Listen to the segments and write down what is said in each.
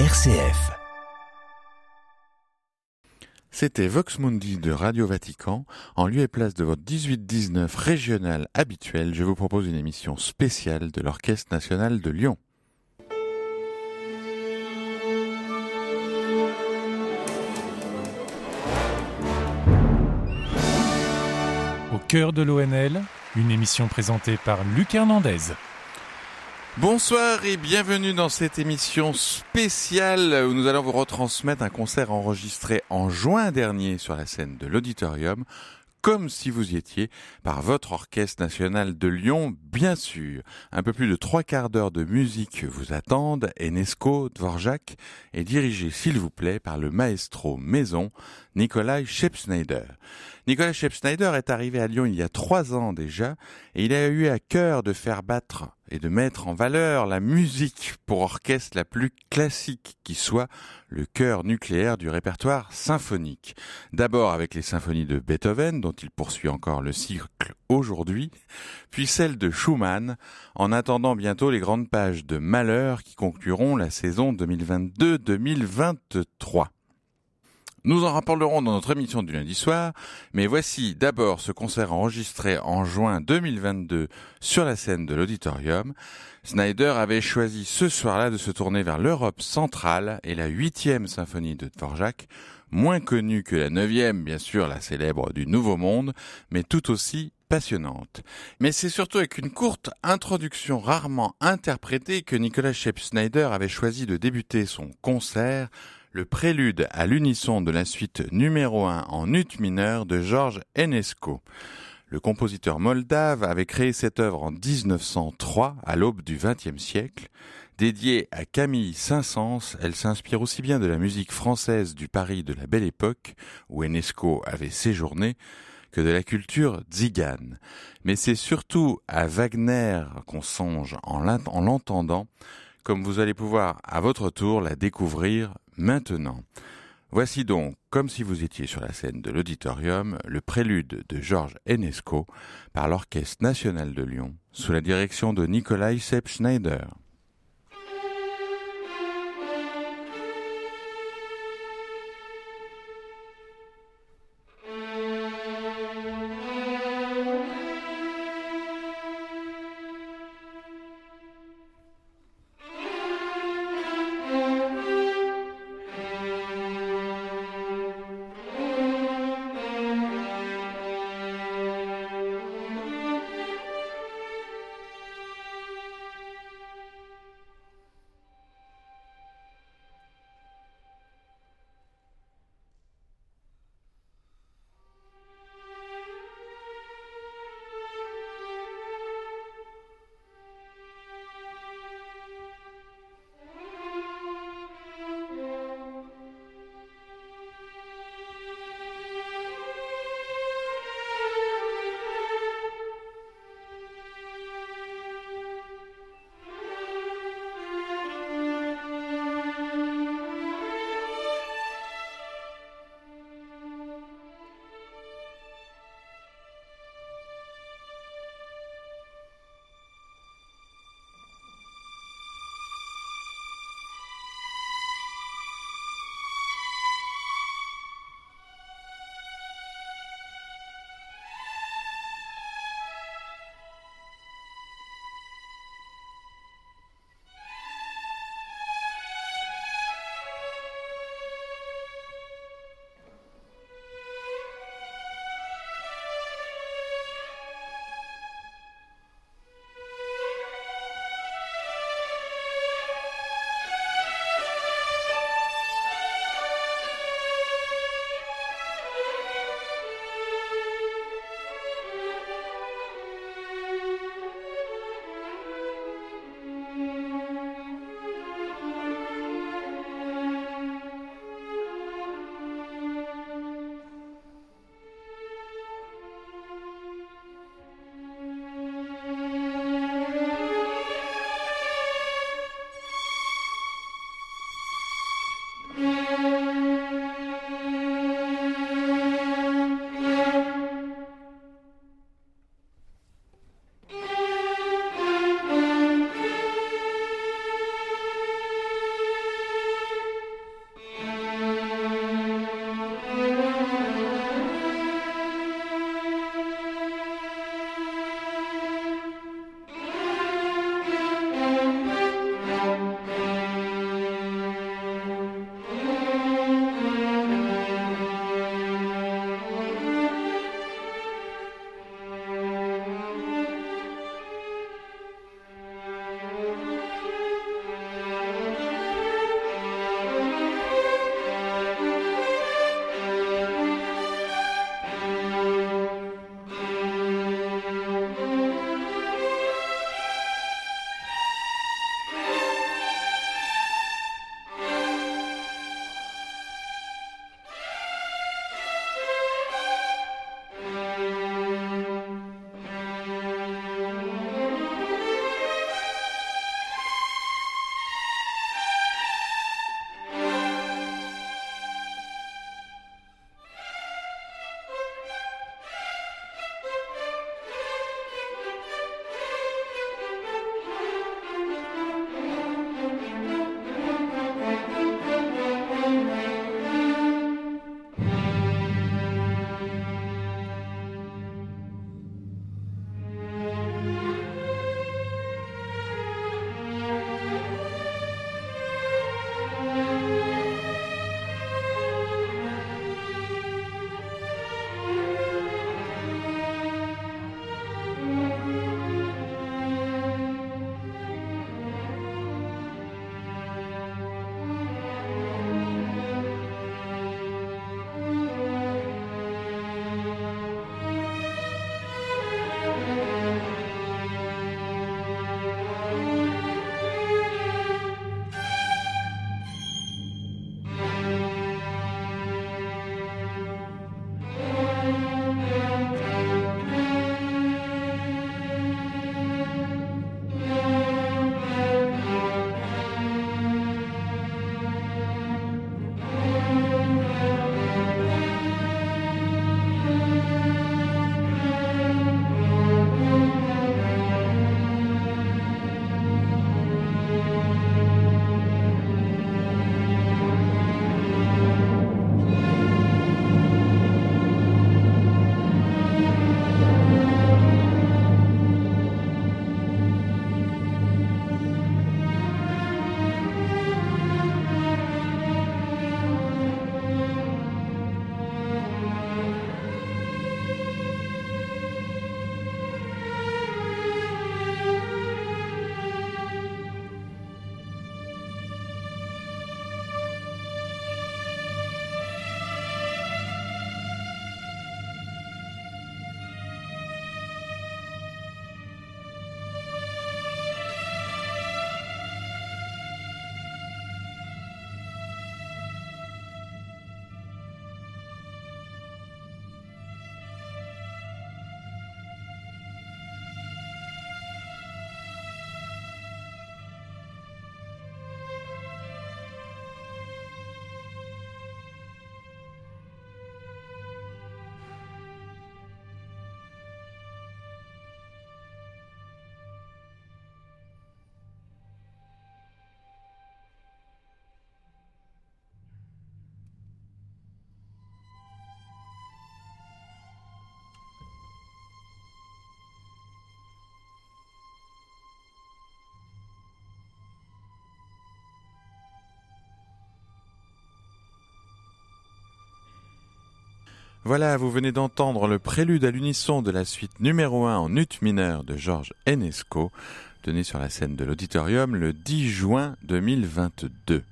RCF. C'était Vox Mundi de Radio Vatican. En lieu et place de votre 18-19 régional habituel, je vous propose une émission spéciale de l'Orchestre national de Lyon. Au cœur de l'ONL, une émission présentée par Luc Hernandez. Bonsoir et bienvenue dans cette émission spéciale où nous allons vous retransmettre un concert enregistré en juin dernier sur la scène de l'auditorium comme si vous y étiez, par votre orchestre national de Lyon, bien sûr. Un peu plus de trois quarts d'heure de musique vous attendent. Enesco Dvorak est dirigé, s'il vous plaît, par le maestro maison Nikolai Shepsneider. Nikolai Shepsneider est arrivé à Lyon il y a trois ans déjà et il a eu à cœur de faire battre et de mettre en valeur la musique pour orchestre la plus classique qui soit le cœur nucléaire du répertoire symphonique. D'abord avec les symphonies de Beethoven dont il poursuit encore le cycle aujourd'hui, puis celle de Schumann en attendant bientôt les grandes pages de Malheur qui concluront la saison 2022-2023. Nous en rapporterons dans notre émission du lundi soir, mais voici d'abord ce concert enregistré en juin 2022 sur la scène de l'auditorium. Snyder avait choisi ce soir-là de se tourner vers l'Europe centrale et la huitième symphonie de Dvorak, moins connue que la neuvième, bien sûr, la célèbre du Nouveau Monde, mais tout aussi passionnante. Mais c'est surtout avec une courte introduction rarement interprétée que Nicolas Shep Snyder avait choisi de débuter son concert le prélude à l'unisson de la suite numéro 1 en ut mineur de Georges Enesco. Le compositeur moldave avait créé cette œuvre en 1903, à l'aube du XXe siècle. Dédiée à Camille Saint-Saëns, elle s'inspire aussi bien de la musique française du Paris de la Belle Époque, où Enesco avait séjourné, que de la culture tzigane. Mais c'est surtout à Wagner qu'on songe en l'entendant, comme vous allez pouvoir à votre tour la découvrir maintenant. Voici donc, comme si vous étiez sur la scène de l'auditorium, le prélude de Georges Enesco par l'Orchestre national de Lyon, sous la direction de Nikolai Sepp Schneider. Voilà, vous venez d'entendre le prélude à l'unisson de la suite numéro 1 en ut mineur de Georges Enesco, donné sur la scène de l'auditorium le 10 juin 2022.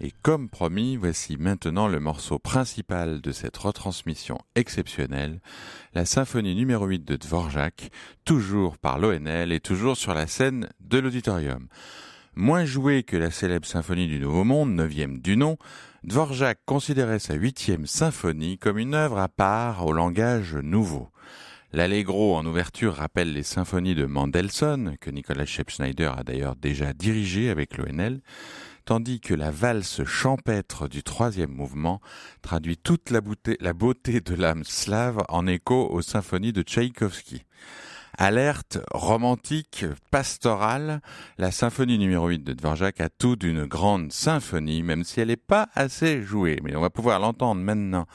Et comme promis, voici maintenant le morceau principal de cette retransmission exceptionnelle, la symphonie numéro 8 de Dvorak, toujours par l'ONL et toujours sur la scène de l'auditorium. Moins jouée que la célèbre symphonie du Nouveau Monde, neuvième du nom, Dvorak considérait sa huitième symphonie comme une œuvre à part au langage nouveau. L'Allegro en ouverture rappelle les symphonies de Mendelssohn, que Nicolas Schepp-Schneider a d'ailleurs déjà dirigé avec l'ONL, tandis que la valse champêtre du troisième mouvement traduit toute la beauté de l'âme slave en écho aux symphonies de Tchaïkovski. Alerte, romantique, pastorale, la symphonie numéro 8 de Dvorak a tout d'une grande symphonie, même si elle n'est pas assez jouée. Mais on va pouvoir l'entendre maintenant.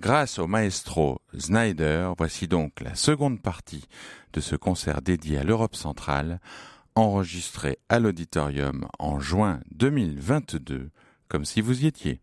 Grâce au maestro Snyder, voici donc la seconde partie de ce concert dédié à l'Europe centrale, enregistré à l'auditorium en juin 2022, comme si vous y étiez.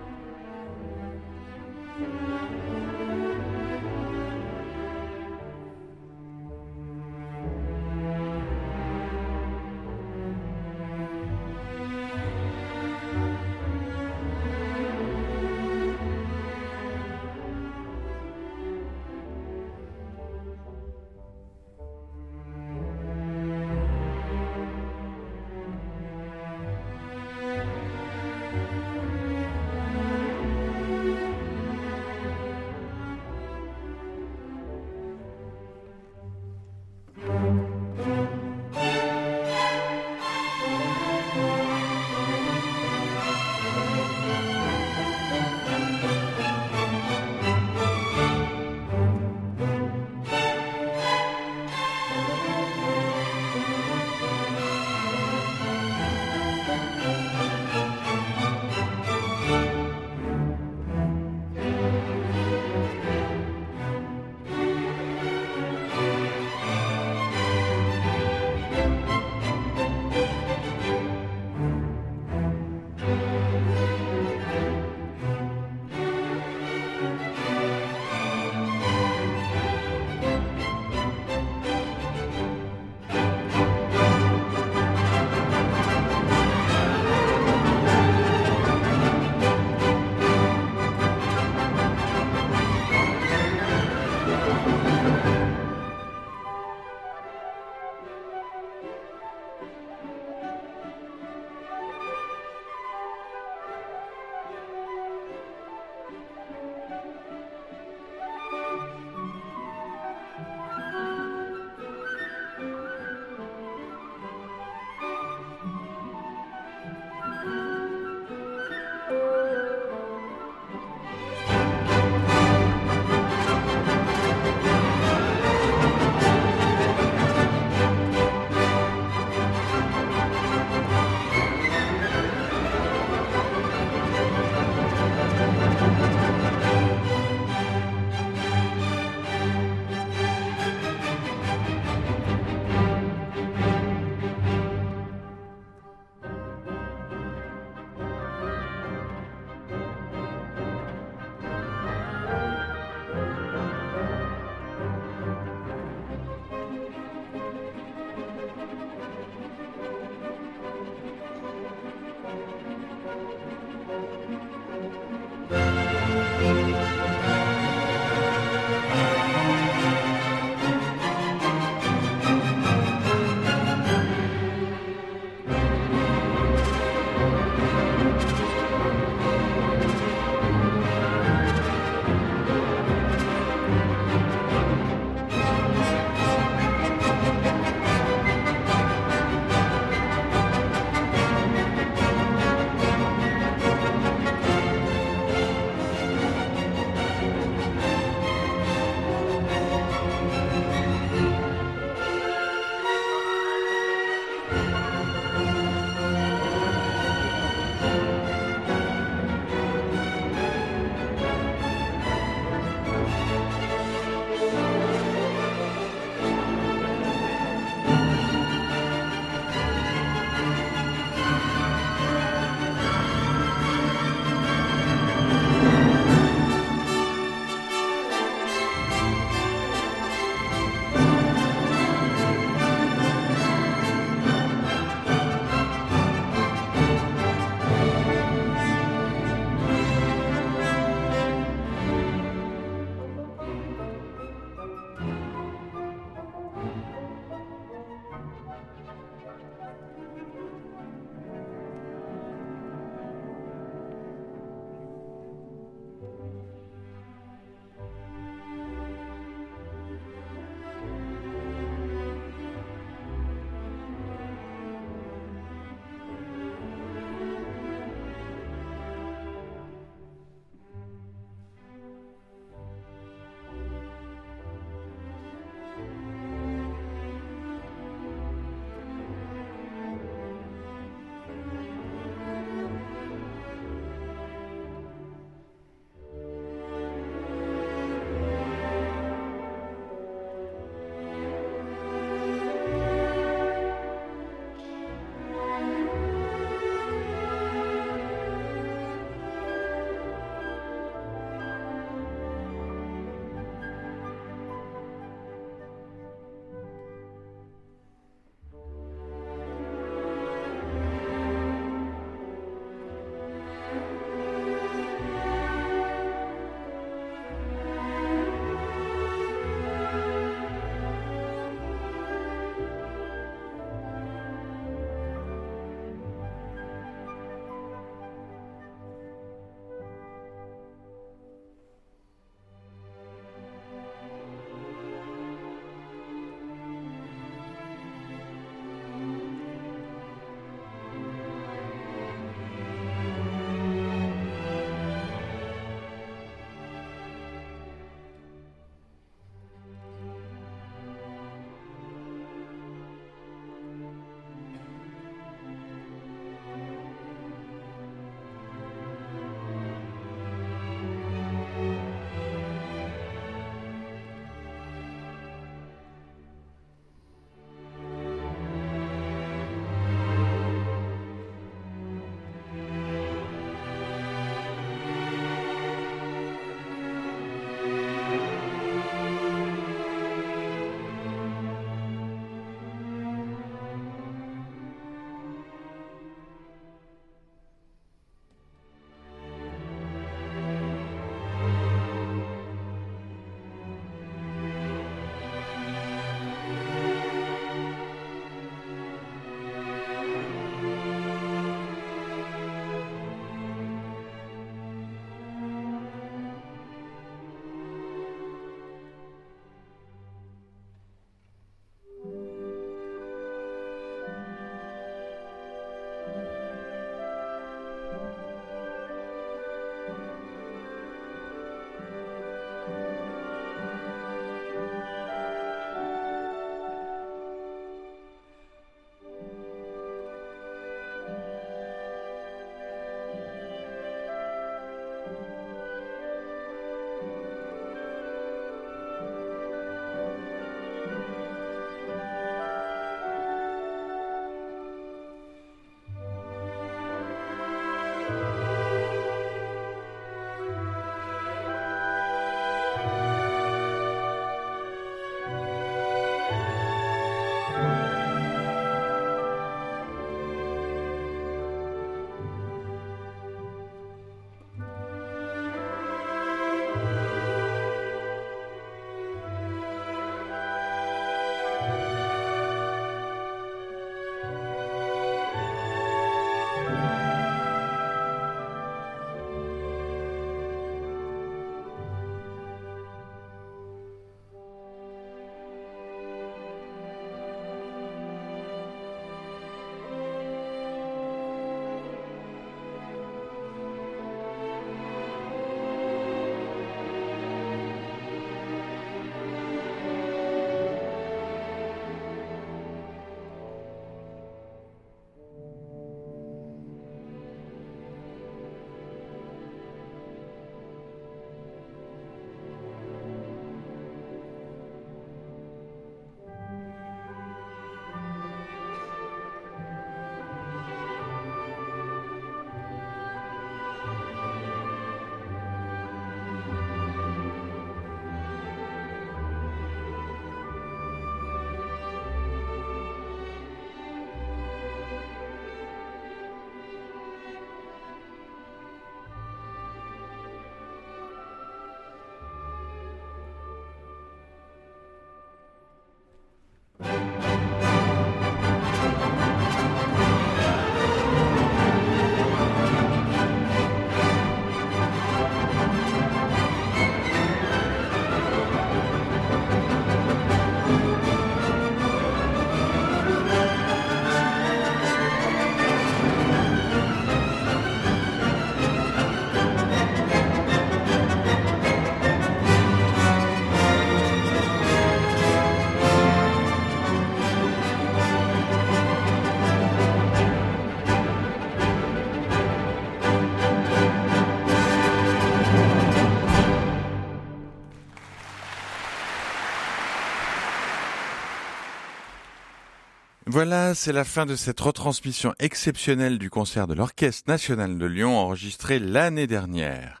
Voilà, c'est la fin de cette retransmission exceptionnelle du concert de l'Orchestre national de Lyon enregistré l'année dernière.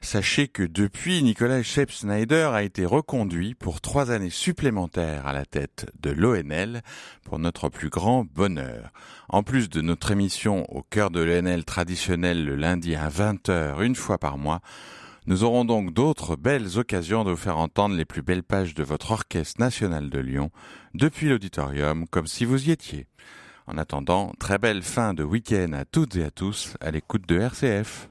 Sachez que depuis, Nicolas Shep Snyder a été reconduit pour trois années supplémentaires à la tête de l'ONL pour notre plus grand bonheur. En plus de notre émission au cœur de l'ONL traditionnelle le lundi à 20h une fois par mois, nous aurons donc d'autres belles occasions de vous faire entendre les plus belles pages de votre orchestre national de Lyon depuis l'auditorium comme si vous y étiez. En attendant, très belle fin de week-end à toutes et à tous à l'écoute de RCF.